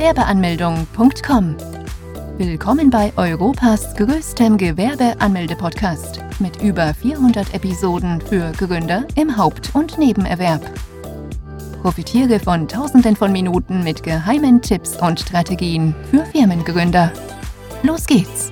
Gewerbeanmeldung.com. Willkommen bei Europas größtem Gewerbeanmelde-Podcast mit über 400 Episoden für Gründer im Haupt- und Nebenerwerb. Profitiere von Tausenden von Minuten mit geheimen Tipps und Strategien für Firmengründer. Los geht's!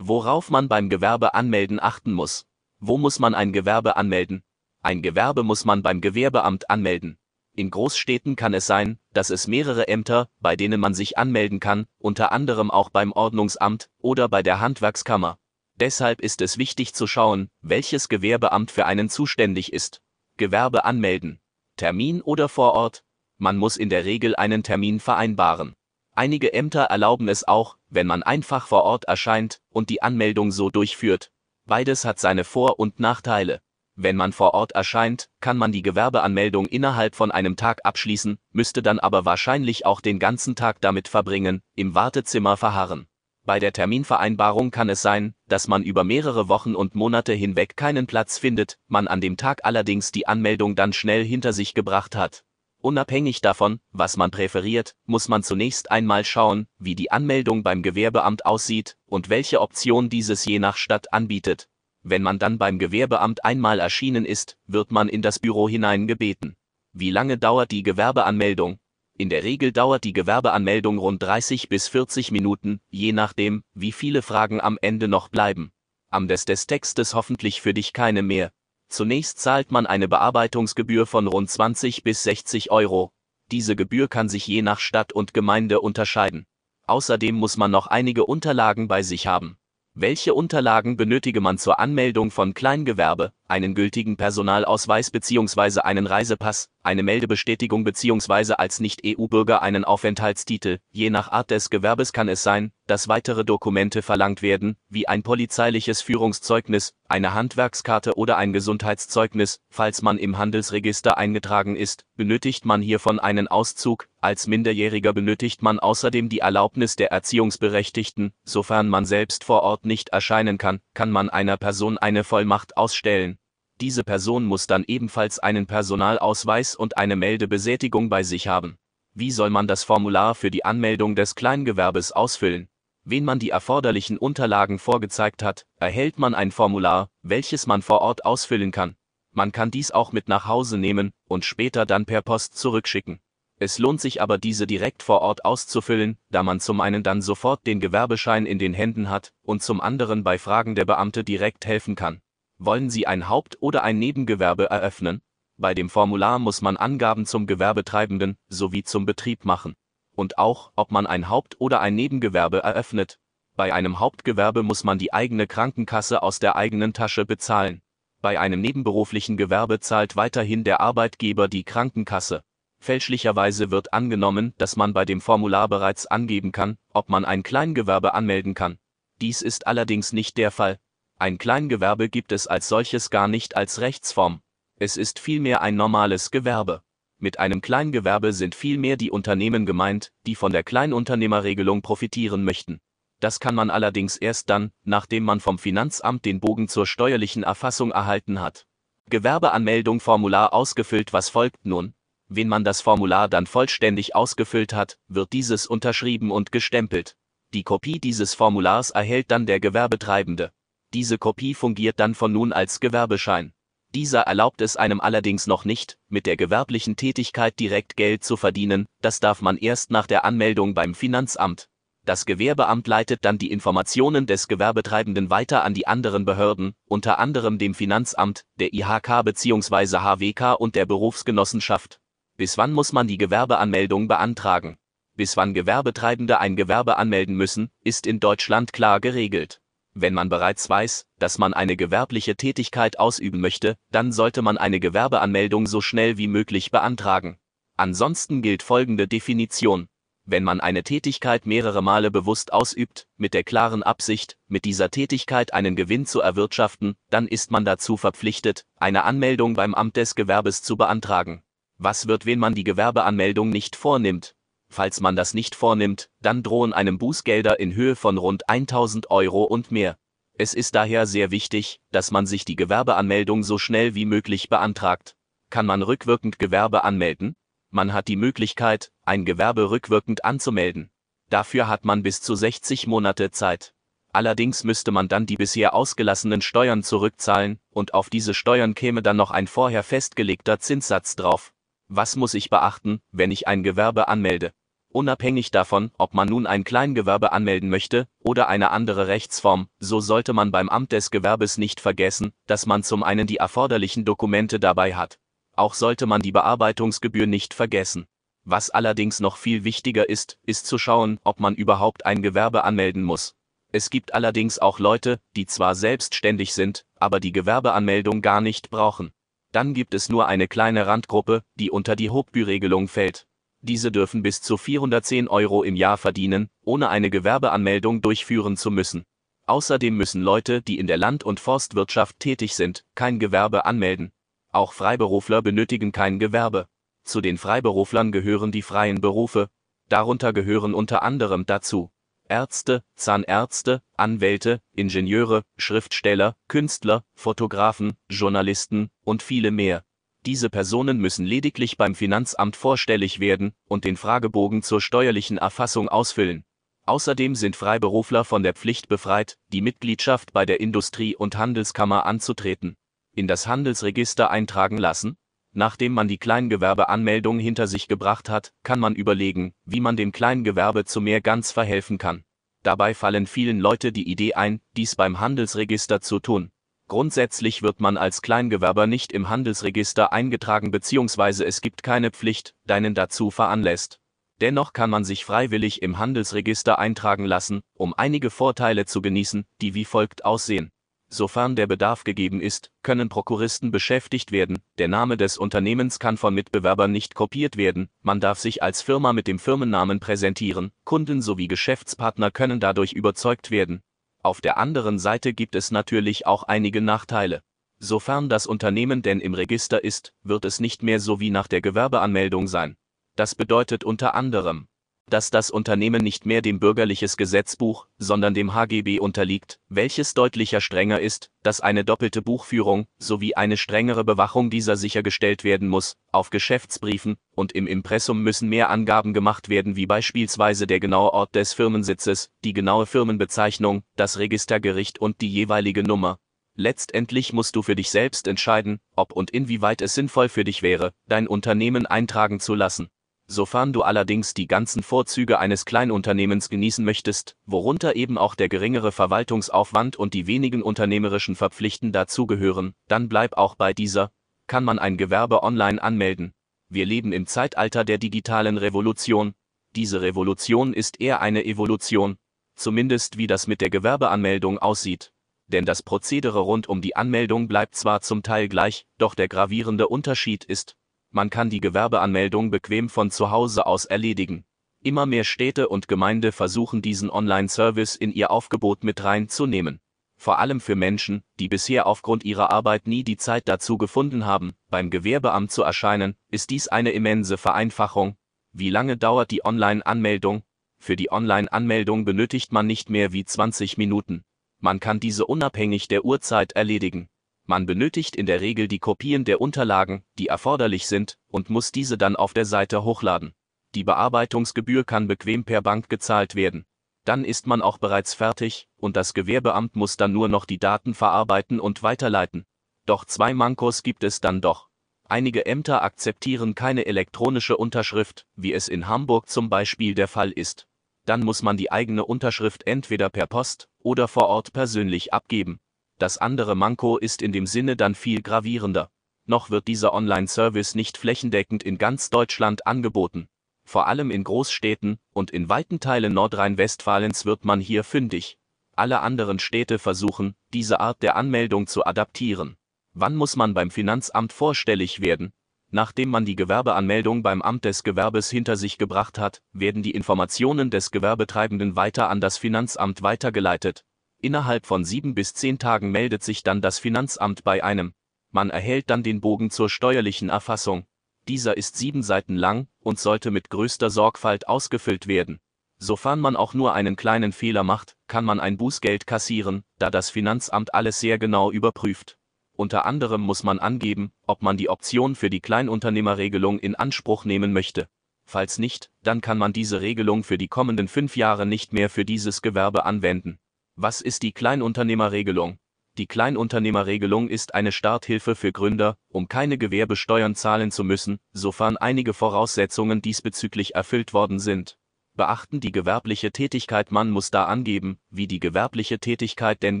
Worauf man beim Gewerbe anmelden achten muss. Wo muss man ein Gewerbe anmelden? Ein Gewerbe muss man beim Gewerbeamt anmelden. In Großstädten kann es sein, dass es mehrere Ämter, bei denen man sich anmelden kann, unter anderem auch beim Ordnungsamt oder bei der Handwerkskammer. Deshalb ist es wichtig zu schauen, welches Gewerbeamt für einen zuständig ist. Gewerbe anmelden. Termin oder vor Ort? Man muss in der Regel einen Termin vereinbaren. Einige Ämter erlauben es auch, wenn man einfach vor Ort erscheint und die Anmeldung so durchführt. Beides hat seine Vor- und Nachteile. Wenn man vor Ort erscheint, kann man die Gewerbeanmeldung innerhalb von einem Tag abschließen, müsste dann aber wahrscheinlich auch den ganzen Tag damit verbringen, im Wartezimmer verharren. Bei der Terminvereinbarung kann es sein, dass man über mehrere Wochen und Monate hinweg keinen Platz findet, man an dem Tag allerdings die Anmeldung dann schnell hinter sich gebracht hat. Unabhängig davon, was man präferiert, muss man zunächst einmal schauen, wie die Anmeldung beim Gewerbeamt aussieht und welche Option dieses je nach Stadt anbietet. Wenn man dann beim Gewerbeamt einmal erschienen ist, wird man in das Büro hineingebeten. Wie lange dauert die Gewerbeanmeldung? In der Regel dauert die Gewerbeanmeldung rund 30 bis 40 Minuten, je nachdem, wie viele Fragen am Ende noch bleiben. Am des des Textes hoffentlich für dich keine mehr. Zunächst zahlt man eine Bearbeitungsgebühr von rund 20 bis 60 Euro. Diese Gebühr kann sich je nach Stadt und Gemeinde unterscheiden. Außerdem muss man noch einige Unterlagen bei sich haben. Welche Unterlagen benötige man zur Anmeldung von Kleingewerbe, einen gültigen Personalausweis bzw. einen Reisepass, eine Meldebestätigung bzw. als Nicht-EU-Bürger einen Aufenthaltstitel? Je nach Art des Gewerbes kann es sein, dass weitere Dokumente verlangt werden, wie ein polizeiliches Führungszeugnis, eine Handwerkskarte oder ein Gesundheitszeugnis. Falls man im Handelsregister eingetragen ist, benötigt man hiervon einen Auszug. Als Minderjähriger benötigt man außerdem die Erlaubnis der Erziehungsberechtigten. Sofern man selbst vor Ort nicht erscheinen kann, kann man einer Person eine Vollmacht ausstellen. Diese Person muss dann ebenfalls einen Personalausweis und eine Meldebesätigung bei sich haben. Wie soll man das Formular für die Anmeldung des Kleingewerbes ausfüllen? Wen man die erforderlichen Unterlagen vorgezeigt hat, erhält man ein Formular, welches man vor Ort ausfüllen kann. Man kann dies auch mit nach Hause nehmen und später dann per Post zurückschicken. Es lohnt sich aber diese direkt vor Ort auszufüllen, da man zum einen dann sofort den Gewerbeschein in den Händen hat und zum anderen bei Fragen der Beamte direkt helfen kann. Wollen Sie ein Haupt- oder ein Nebengewerbe eröffnen? Bei dem Formular muss man Angaben zum Gewerbetreibenden sowie zum Betrieb machen. Und auch, ob man ein Haupt- oder ein Nebengewerbe eröffnet. Bei einem Hauptgewerbe muss man die eigene Krankenkasse aus der eigenen Tasche bezahlen. Bei einem nebenberuflichen Gewerbe zahlt weiterhin der Arbeitgeber die Krankenkasse. Fälschlicherweise wird angenommen, dass man bei dem Formular bereits angeben kann, ob man ein Kleingewerbe anmelden kann. Dies ist allerdings nicht der Fall. Ein Kleingewerbe gibt es als solches gar nicht als Rechtsform. Es ist vielmehr ein normales Gewerbe. Mit einem Kleingewerbe sind vielmehr die Unternehmen gemeint, die von der Kleinunternehmerregelung profitieren möchten. Das kann man allerdings erst dann, nachdem man vom Finanzamt den Bogen zur steuerlichen Erfassung erhalten hat. Gewerbeanmeldung Formular ausgefüllt Was folgt nun? Wenn man das Formular dann vollständig ausgefüllt hat, wird dieses unterschrieben und gestempelt. Die Kopie dieses Formulars erhält dann der Gewerbetreibende. Diese Kopie fungiert dann von nun als Gewerbeschein. Dieser erlaubt es einem allerdings noch nicht, mit der gewerblichen Tätigkeit direkt Geld zu verdienen, das darf man erst nach der Anmeldung beim Finanzamt. Das Gewerbeamt leitet dann die Informationen des Gewerbetreibenden weiter an die anderen Behörden, unter anderem dem Finanzamt, der IHK bzw. HWK und der Berufsgenossenschaft. Bis wann muss man die Gewerbeanmeldung beantragen? Bis wann Gewerbetreibende ein Gewerbe anmelden müssen, ist in Deutschland klar geregelt. Wenn man bereits weiß, dass man eine gewerbliche Tätigkeit ausüben möchte, dann sollte man eine Gewerbeanmeldung so schnell wie möglich beantragen. Ansonsten gilt folgende Definition. Wenn man eine Tätigkeit mehrere Male bewusst ausübt, mit der klaren Absicht, mit dieser Tätigkeit einen Gewinn zu erwirtschaften, dann ist man dazu verpflichtet, eine Anmeldung beim Amt des Gewerbes zu beantragen. Was wird, wenn man die Gewerbeanmeldung nicht vornimmt? Falls man das nicht vornimmt, dann drohen einem Bußgelder in Höhe von rund 1000 Euro und mehr. Es ist daher sehr wichtig, dass man sich die Gewerbeanmeldung so schnell wie möglich beantragt. Kann man rückwirkend Gewerbe anmelden? Man hat die Möglichkeit, ein Gewerbe rückwirkend anzumelden. Dafür hat man bis zu 60 Monate Zeit. Allerdings müsste man dann die bisher ausgelassenen Steuern zurückzahlen, und auf diese Steuern käme dann noch ein vorher festgelegter Zinssatz drauf. Was muss ich beachten, wenn ich ein Gewerbe anmelde? Unabhängig davon, ob man nun ein Kleingewerbe anmelden möchte oder eine andere Rechtsform, so sollte man beim Amt des Gewerbes nicht vergessen, dass man zum einen die erforderlichen Dokumente dabei hat. Auch sollte man die Bearbeitungsgebühr nicht vergessen. Was allerdings noch viel wichtiger ist, ist zu schauen, ob man überhaupt ein Gewerbe anmelden muss. Es gibt allerdings auch Leute, die zwar selbstständig sind, aber die Gewerbeanmeldung gar nicht brauchen. Dann gibt es nur eine kleine Randgruppe, die unter die Hochbüregelung fällt. Diese dürfen bis zu 410 Euro im Jahr verdienen, ohne eine Gewerbeanmeldung durchführen zu müssen. Außerdem müssen Leute, die in der Land- und Forstwirtschaft tätig sind, kein Gewerbe anmelden. Auch Freiberufler benötigen kein Gewerbe. Zu den Freiberuflern gehören die freien Berufe. Darunter gehören unter anderem dazu Ärzte, Zahnärzte, Anwälte, Ingenieure, Schriftsteller, Künstler, Fotografen, Journalisten und viele mehr. Diese Personen müssen lediglich beim Finanzamt vorstellig werden und den Fragebogen zur steuerlichen Erfassung ausfüllen. Außerdem sind Freiberufler von der Pflicht befreit, die Mitgliedschaft bei der Industrie- und Handelskammer anzutreten. In das Handelsregister eintragen lassen? Nachdem man die Kleingewerbeanmeldung hinter sich gebracht hat, kann man überlegen, wie man dem Kleingewerbe zu mehr ganz verhelfen kann. Dabei fallen vielen Leute die Idee ein, dies beim Handelsregister zu tun. Grundsätzlich wird man als Kleingewerber nicht im Handelsregister eingetragen bzw. es gibt keine Pflicht, deinen dazu veranlässt. Dennoch kann man sich freiwillig im Handelsregister eintragen lassen, um einige Vorteile zu genießen, die wie folgt aussehen. Sofern der Bedarf gegeben ist, können Prokuristen beschäftigt werden, der Name des Unternehmens kann von Mitbewerbern nicht kopiert werden, man darf sich als Firma mit dem Firmennamen präsentieren, Kunden sowie Geschäftspartner können dadurch überzeugt werden, auf der anderen Seite gibt es natürlich auch einige Nachteile. Sofern das Unternehmen denn im Register ist, wird es nicht mehr so wie nach der Gewerbeanmeldung sein. Das bedeutet unter anderem, dass das Unternehmen nicht mehr dem bürgerliches Gesetzbuch, sondern dem HGB unterliegt, welches deutlicher strenger ist, dass eine doppelte Buchführung sowie eine strengere Bewachung dieser sichergestellt werden muss. Auf Geschäftsbriefen und im Impressum müssen mehr Angaben gemacht werden, wie beispielsweise der genaue Ort des Firmensitzes, die genaue Firmenbezeichnung, das Registergericht und die jeweilige Nummer. Letztendlich musst du für dich selbst entscheiden, ob und inwieweit es sinnvoll für dich wäre, dein Unternehmen eintragen zu lassen. Sofern du allerdings die ganzen Vorzüge eines Kleinunternehmens genießen möchtest, worunter eben auch der geringere Verwaltungsaufwand und die wenigen unternehmerischen Verpflichten dazugehören, dann bleib auch bei dieser, kann man ein Gewerbe online anmelden. Wir leben im Zeitalter der digitalen Revolution. Diese Revolution ist eher eine Evolution, zumindest wie das mit der Gewerbeanmeldung aussieht. Denn das Prozedere rund um die Anmeldung bleibt zwar zum Teil gleich, doch der gravierende Unterschied ist, man kann die Gewerbeanmeldung bequem von zu Hause aus erledigen. Immer mehr Städte und Gemeinde versuchen diesen Online-Service in ihr Aufgebot mit reinzunehmen. Vor allem für Menschen, die bisher aufgrund ihrer Arbeit nie die Zeit dazu gefunden haben, beim Gewerbeamt zu erscheinen, ist dies eine immense Vereinfachung. Wie lange dauert die Online-Anmeldung? Für die Online-Anmeldung benötigt man nicht mehr wie 20 Minuten. Man kann diese unabhängig der Uhrzeit erledigen. Man benötigt in der Regel die Kopien der Unterlagen, die erforderlich sind, und muss diese dann auf der Seite hochladen. Die Bearbeitungsgebühr kann bequem per Bank gezahlt werden. Dann ist man auch bereits fertig, und das Gewerbeamt muss dann nur noch die Daten verarbeiten und weiterleiten. Doch zwei Mankos gibt es dann doch. Einige Ämter akzeptieren keine elektronische Unterschrift, wie es in Hamburg zum Beispiel der Fall ist. Dann muss man die eigene Unterschrift entweder per Post oder vor Ort persönlich abgeben. Das andere Manko ist in dem Sinne dann viel gravierender. Noch wird dieser Online-Service nicht flächendeckend in ganz Deutschland angeboten. Vor allem in Großstädten und in weiten Teilen Nordrhein-Westfalens wird man hier fündig. Alle anderen Städte versuchen, diese Art der Anmeldung zu adaptieren. Wann muss man beim Finanzamt vorstellig werden? Nachdem man die Gewerbeanmeldung beim Amt des Gewerbes hinter sich gebracht hat, werden die Informationen des Gewerbetreibenden weiter an das Finanzamt weitergeleitet, Innerhalb von sieben bis zehn Tagen meldet sich dann das Finanzamt bei einem. Man erhält dann den Bogen zur steuerlichen Erfassung. Dieser ist sieben Seiten lang und sollte mit größter Sorgfalt ausgefüllt werden. Sofern man auch nur einen kleinen Fehler macht, kann man ein Bußgeld kassieren, da das Finanzamt alles sehr genau überprüft. Unter anderem muss man angeben, ob man die Option für die Kleinunternehmerregelung in Anspruch nehmen möchte. Falls nicht, dann kann man diese Regelung für die kommenden fünf Jahre nicht mehr für dieses Gewerbe anwenden. Was ist die Kleinunternehmerregelung? Die Kleinunternehmerregelung ist eine Starthilfe für Gründer, um keine Gewerbesteuern zahlen zu müssen, sofern einige Voraussetzungen diesbezüglich erfüllt worden sind. Beachten die gewerbliche Tätigkeit Man muss da angeben, wie die gewerbliche Tätigkeit denn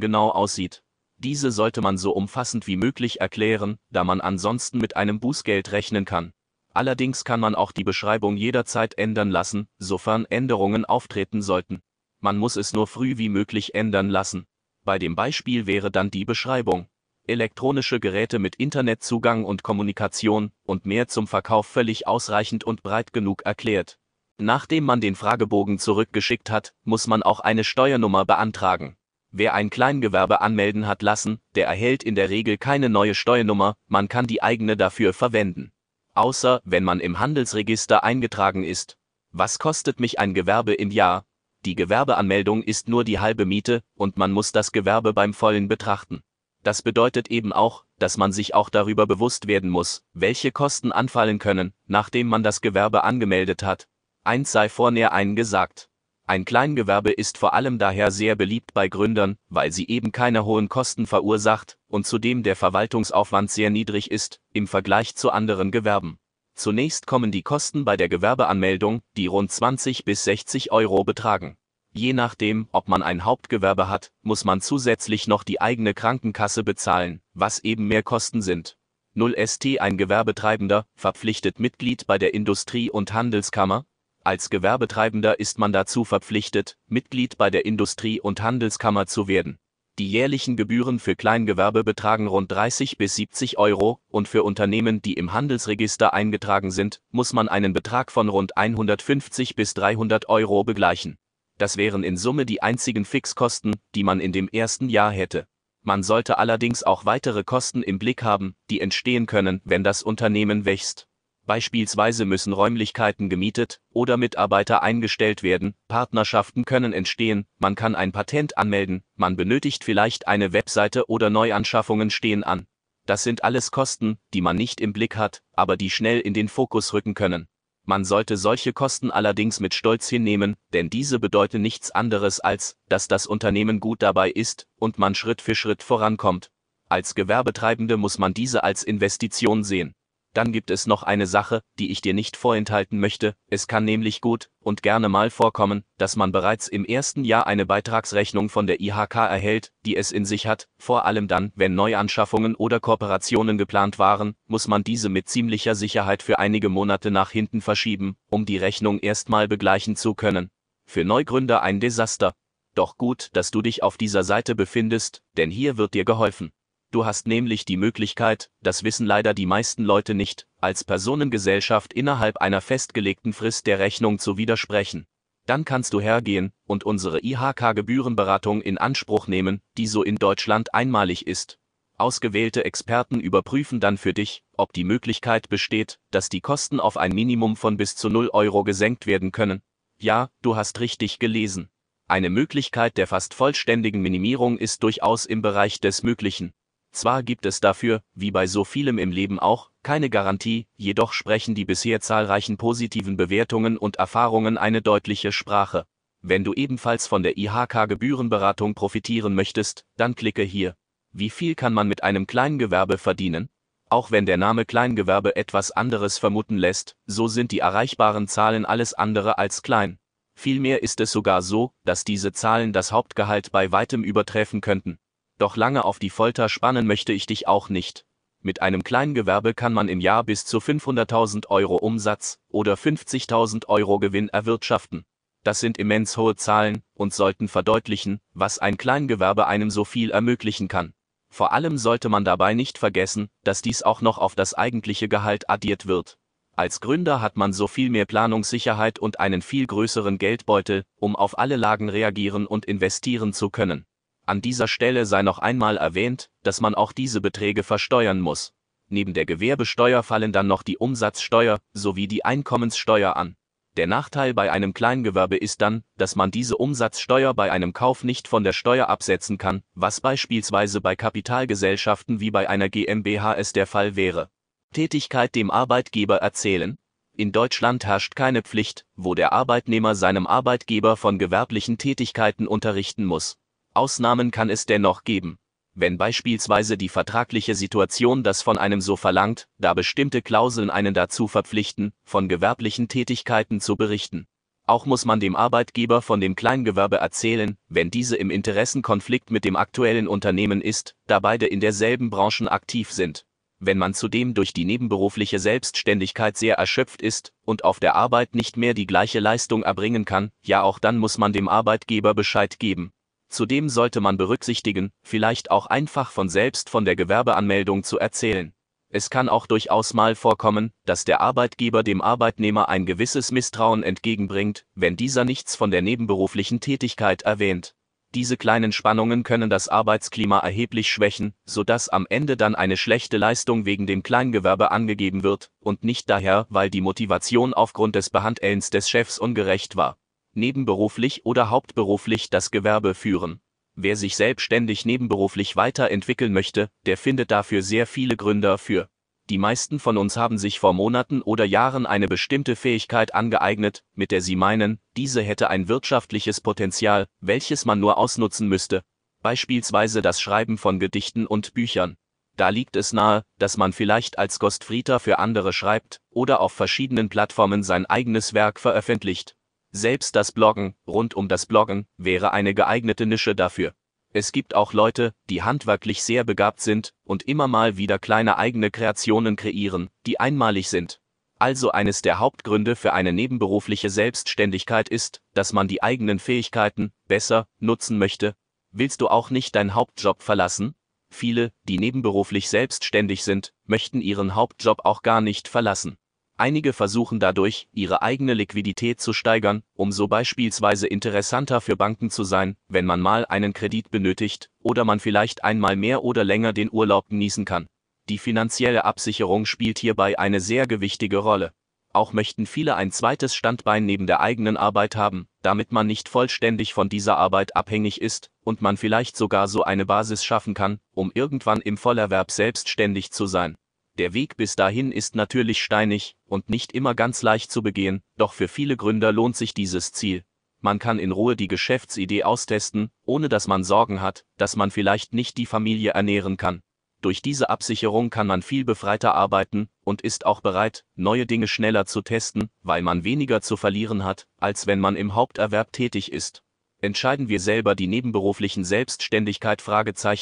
genau aussieht. Diese sollte man so umfassend wie möglich erklären, da man ansonsten mit einem Bußgeld rechnen kann. Allerdings kann man auch die Beschreibung jederzeit ändern lassen, sofern Änderungen auftreten sollten. Man muss es nur früh wie möglich ändern lassen. Bei dem Beispiel wäre dann die Beschreibung. Elektronische Geräte mit Internetzugang und Kommunikation und mehr zum Verkauf völlig ausreichend und breit genug erklärt. Nachdem man den Fragebogen zurückgeschickt hat, muss man auch eine Steuernummer beantragen. Wer ein Kleingewerbe anmelden hat lassen, der erhält in der Regel keine neue Steuernummer, man kann die eigene dafür verwenden. Außer wenn man im Handelsregister eingetragen ist. Was kostet mich ein Gewerbe im Jahr? Die Gewerbeanmeldung ist nur die halbe Miete und man muss das Gewerbe beim vollen betrachten. Das bedeutet eben auch, dass man sich auch darüber bewusst werden muss, welche Kosten anfallen können, nachdem man das Gewerbe angemeldet hat. Eins sei vornäher einen gesagt. Ein Kleingewerbe ist vor allem daher sehr beliebt bei Gründern, weil sie eben keine hohen Kosten verursacht und zudem der Verwaltungsaufwand sehr niedrig ist im Vergleich zu anderen Gewerben. Zunächst kommen die Kosten bei der Gewerbeanmeldung, die rund 20 bis 60 Euro betragen. Je nachdem, ob man ein Hauptgewerbe hat, muss man zusätzlich noch die eigene Krankenkasse bezahlen, was eben mehr Kosten sind. 0 ST ein Gewerbetreibender, verpflichtet Mitglied bei der Industrie- und Handelskammer. Als Gewerbetreibender ist man dazu verpflichtet, Mitglied bei der Industrie- und Handelskammer zu werden. Die jährlichen Gebühren für Kleingewerbe betragen rund 30 bis 70 Euro und für Unternehmen, die im Handelsregister eingetragen sind, muss man einen Betrag von rund 150 bis 300 Euro begleichen. Das wären in Summe die einzigen Fixkosten, die man in dem ersten Jahr hätte. Man sollte allerdings auch weitere Kosten im Blick haben, die entstehen können, wenn das Unternehmen wächst. Beispielsweise müssen Räumlichkeiten gemietet oder Mitarbeiter eingestellt werden, Partnerschaften können entstehen, man kann ein Patent anmelden, man benötigt vielleicht eine Webseite oder Neuanschaffungen stehen an. Das sind alles Kosten, die man nicht im Blick hat, aber die schnell in den Fokus rücken können. Man sollte solche Kosten allerdings mit Stolz hinnehmen, denn diese bedeuten nichts anderes als, dass das Unternehmen gut dabei ist und man Schritt für Schritt vorankommt. Als Gewerbetreibende muss man diese als Investition sehen. Dann gibt es noch eine Sache, die ich dir nicht vorenthalten möchte, es kann nämlich gut und gerne mal vorkommen, dass man bereits im ersten Jahr eine Beitragsrechnung von der IHK erhält, die es in sich hat, vor allem dann, wenn Neuanschaffungen oder Kooperationen geplant waren, muss man diese mit ziemlicher Sicherheit für einige Monate nach hinten verschieben, um die Rechnung erstmal begleichen zu können. Für Neugründer ein Desaster. Doch gut, dass du dich auf dieser Seite befindest, denn hier wird dir geholfen. Du hast nämlich die Möglichkeit, das wissen leider die meisten Leute nicht, als Personengesellschaft innerhalb einer festgelegten Frist der Rechnung zu widersprechen. Dann kannst du hergehen und unsere IHK-Gebührenberatung in Anspruch nehmen, die so in Deutschland einmalig ist. Ausgewählte Experten überprüfen dann für dich, ob die Möglichkeit besteht, dass die Kosten auf ein Minimum von bis zu 0 Euro gesenkt werden können. Ja, du hast richtig gelesen. Eine Möglichkeit der fast vollständigen Minimierung ist durchaus im Bereich des Möglichen. Zwar gibt es dafür, wie bei so vielem im Leben auch, keine Garantie, jedoch sprechen die bisher zahlreichen positiven Bewertungen und Erfahrungen eine deutliche Sprache. Wenn du ebenfalls von der IHK Gebührenberatung profitieren möchtest, dann klicke hier. Wie viel kann man mit einem Kleingewerbe verdienen? Auch wenn der Name Kleingewerbe etwas anderes vermuten lässt, so sind die erreichbaren Zahlen alles andere als klein. Vielmehr ist es sogar so, dass diese Zahlen das Hauptgehalt bei weitem übertreffen könnten. Doch lange auf die Folter spannen möchte ich dich auch nicht. Mit einem Kleingewerbe kann man im Jahr bis zu 500.000 Euro Umsatz oder 50.000 Euro Gewinn erwirtschaften. Das sind immens hohe Zahlen und sollten verdeutlichen, was ein Kleingewerbe einem so viel ermöglichen kann. Vor allem sollte man dabei nicht vergessen, dass dies auch noch auf das eigentliche Gehalt addiert wird. Als Gründer hat man so viel mehr Planungssicherheit und einen viel größeren Geldbeutel, um auf alle Lagen reagieren und investieren zu können. An dieser Stelle sei noch einmal erwähnt, dass man auch diese Beträge versteuern muss. Neben der Gewerbesteuer fallen dann noch die Umsatzsteuer sowie die Einkommenssteuer an. Der Nachteil bei einem Kleingewerbe ist dann, dass man diese Umsatzsteuer bei einem Kauf nicht von der Steuer absetzen kann, was beispielsweise bei Kapitalgesellschaften wie bei einer GmbH es der Fall wäre. Tätigkeit dem Arbeitgeber erzählen? In Deutschland herrscht keine Pflicht, wo der Arbeitnehmer seinem Arbeitgeber von gewerblichen Tätigkeiten unterrichten muss. Ausnahmen kann es dennoch geben wenn beispielsweise die vertragliche Situation das von einem so verlangt, da bestimmte Klauseln einen dazu verpflichten, von gewerblichen Tätigkeiten zu berichten. Auch muss man dem Arbeitgeber von dem Kleingewerbe erzählen, wenn diese im Interessenkonflikt mit dem aktuellen Unternehmen ist, da beide in derselben Branchen aktiv sind. Wenn man zudem durch die nebenberufliche Selbstständigkeit sehr erschöpft ist und auf der Arbeit nicht mehr die gleiche Leistung erbringen kann, ja auch dann muss man dem Arbeitgeber Bescheid geben. Zudem sollte man berücksichtigen, vielleicht auch einfach von selbst von der Gewerbeanmeldung zu erzählen. Es kann auch durchaus mal vorkommen, dass der Arbeitgeber dem Arbeitnehmer ein gewisses Misstrauen entgegenbringt, wenn dieser nichts von der nebenberuflichen Tätigkeit erwähnt. Diese kleinen Spannungen können das Arbeitsklima erheblich schwächen, sodass am Ende dann eine schlechte Leistung wegen dem Kleingewerbe angegeben wird, und nicht daher, weil die Motivation aufgrund des Behandelns des Chefs ungerecht war nebenberuflich oder hauptberuflich das Gewerbe führen. Wer sich selbstständig nebenberuflich weiterentwickeln möchte, der findet dafür sehr viele Gründe für. Die meisten von uns haben sich vor Monaten oder Jahren eine bestimmte Fähigkeit angeeignet, mit der sie meinen, diese hätte ein wirtschaftliches Potenzial, welches man nur ausnutzen müsste. Beispielsweise das Schreiben von Gedichten und Büchern. Da liegt es nahe, dass man vielleicht als Ghostwriter für andere schreibt oder auf verschiedenen Plattformen sein eigenes Werk veröffentlicht. Selbst das Bloggen, rund um das Bloggen, wäre eine geeignete Nische dafür. Es gibt auch Leute, die handwerklich sehr begabt sind und immer mal wieder kleine eigene Kreationen kreieren, die einmalig sind. Also eines der Hauptgründe für eine nebenberufliche Selbstständigkeit ist, dass man die eigenen Fähigkeiten besser nutzen möchte. Willst du auch nicht deinen Hauptjob verlassen? Viele, die nebenberuflich selbstständig sind, möchten ihren Hauptjob auch gar nicht verlassen. Einige versuchen dadurch, ihre eigene Liquidität zu steigern, um so beispielsweise interessanter für Banken zu sein, wenn man mal einen Kredit benötigt oder man vielleicht einmal mehr oder länger den Urlaub genießen kann. Die finanzielle Absicherung spielt hierbei eine sehr gewichtige Rolle. Auch möchten viele ein zweites Standbein neben der eigenen Arbeit haben, damit man nicht vollständig von dieser Arbeit abhängig ist und man vielleicht sogar so eine Basis schaffen kann, um irgendwann im Vollerwerb selbstständig zu sein. Der Weg bis dahin ist natürlich steinig und nicht immer ganz leicht zu begehen, doch für viele Gründer lohnt sich dieses Ziel. Man kann in Ruhe die Geschäftsidee austesten, ohne dass man Sorgen hat, dass man vielleicht nicht die Familie ernähren kann. Durch diese Absicherung kann man viel befreiter arbeiten und ist auch bereit, neue Dinge schneller zu testen, weil man weniger zu verlieren hat, als wenn man im Haupterwerb tätig ist. Entscheiden wir selber die nebenberuflichen Selbstständigkeit?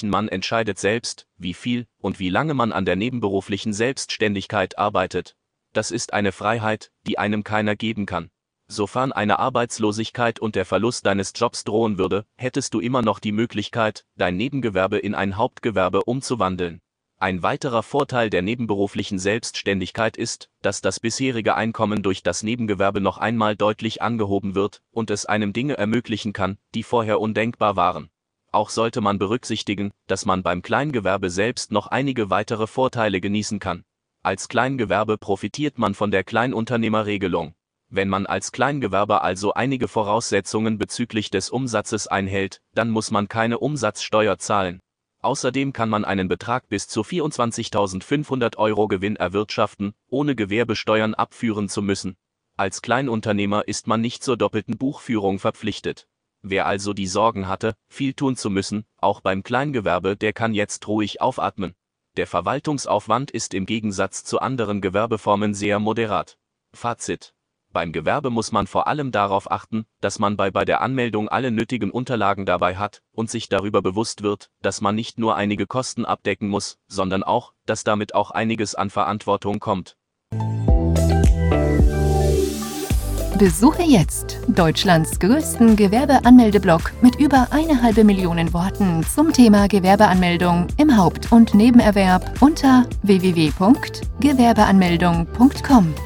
Man entscheidet selbst, wie viel und wie lange man an der nebenberuflichen Selbstständigkeit arbeitet. Das ist eine Freiheit, die einem keiner geben kann. Sofern eine Arbeitslosigkeit und der Verlust deines Jobs drohen würde, hättest du immer noch die Möglichkeit, dein Nebengewerbe in ein Hauptgewerbe umzuwandeln. Ein weiterer Vorteil der nebenberuflichen Selbstständigkeit ist, dass das bisherige Einkommen durch das Nebengewerbe noch einmal deutlich angehoben wird und es einem Dinge ermöglichen kann, die vorher undenkbar waren. Auch sollte man berücksichtigen, dass man beim Kleingewerbe selbst noch einige weitere Vorteile genießen kann. Als Kleingewerbe profitiert man von der Kleinunternehmerregelung. Wenn man als Kleingewerber also einige Voraussetzungen bezüglich des Umsatzes einhält, dann muss man keine Umsatzsteuer zahlen. Außerdem kann man einen Betrag bis zu 24.500 Euro Gewinn erwirtschaften, ohne Gewerbesteuern abführen zu müssen. Als Kleinunternehmer ist man nicht zur doppelten Buchführung verpflichtet. Wer also die Sorgen hatte, viel tun zu müssen, auch beim Kleingewerbe, der kann jetzt ruhig aufatmen. Der Verwaltungsaufwand ist im Gegensatz zu anderen Gewerbeformen sehr moderat. Fazit beim Gewerbe muss man vor allem darauf achten, dass man bei, bei der Anmeldung alle nötigen Unterlagen dabei hat und sich darüber bewusst wird, dass man nicht nur einige Kosten abdecken muss, sondern auch, dass damit auch einiges an Verantwortung kommt. Besuche jetzt Deutschlands größten Gewerbeanmeldeblock mit über eine halbe Million Worten zum Thema Gewerbeanmeldung im Haupt- und Nebenerwerb unter www.gewerbeanmeldung.com.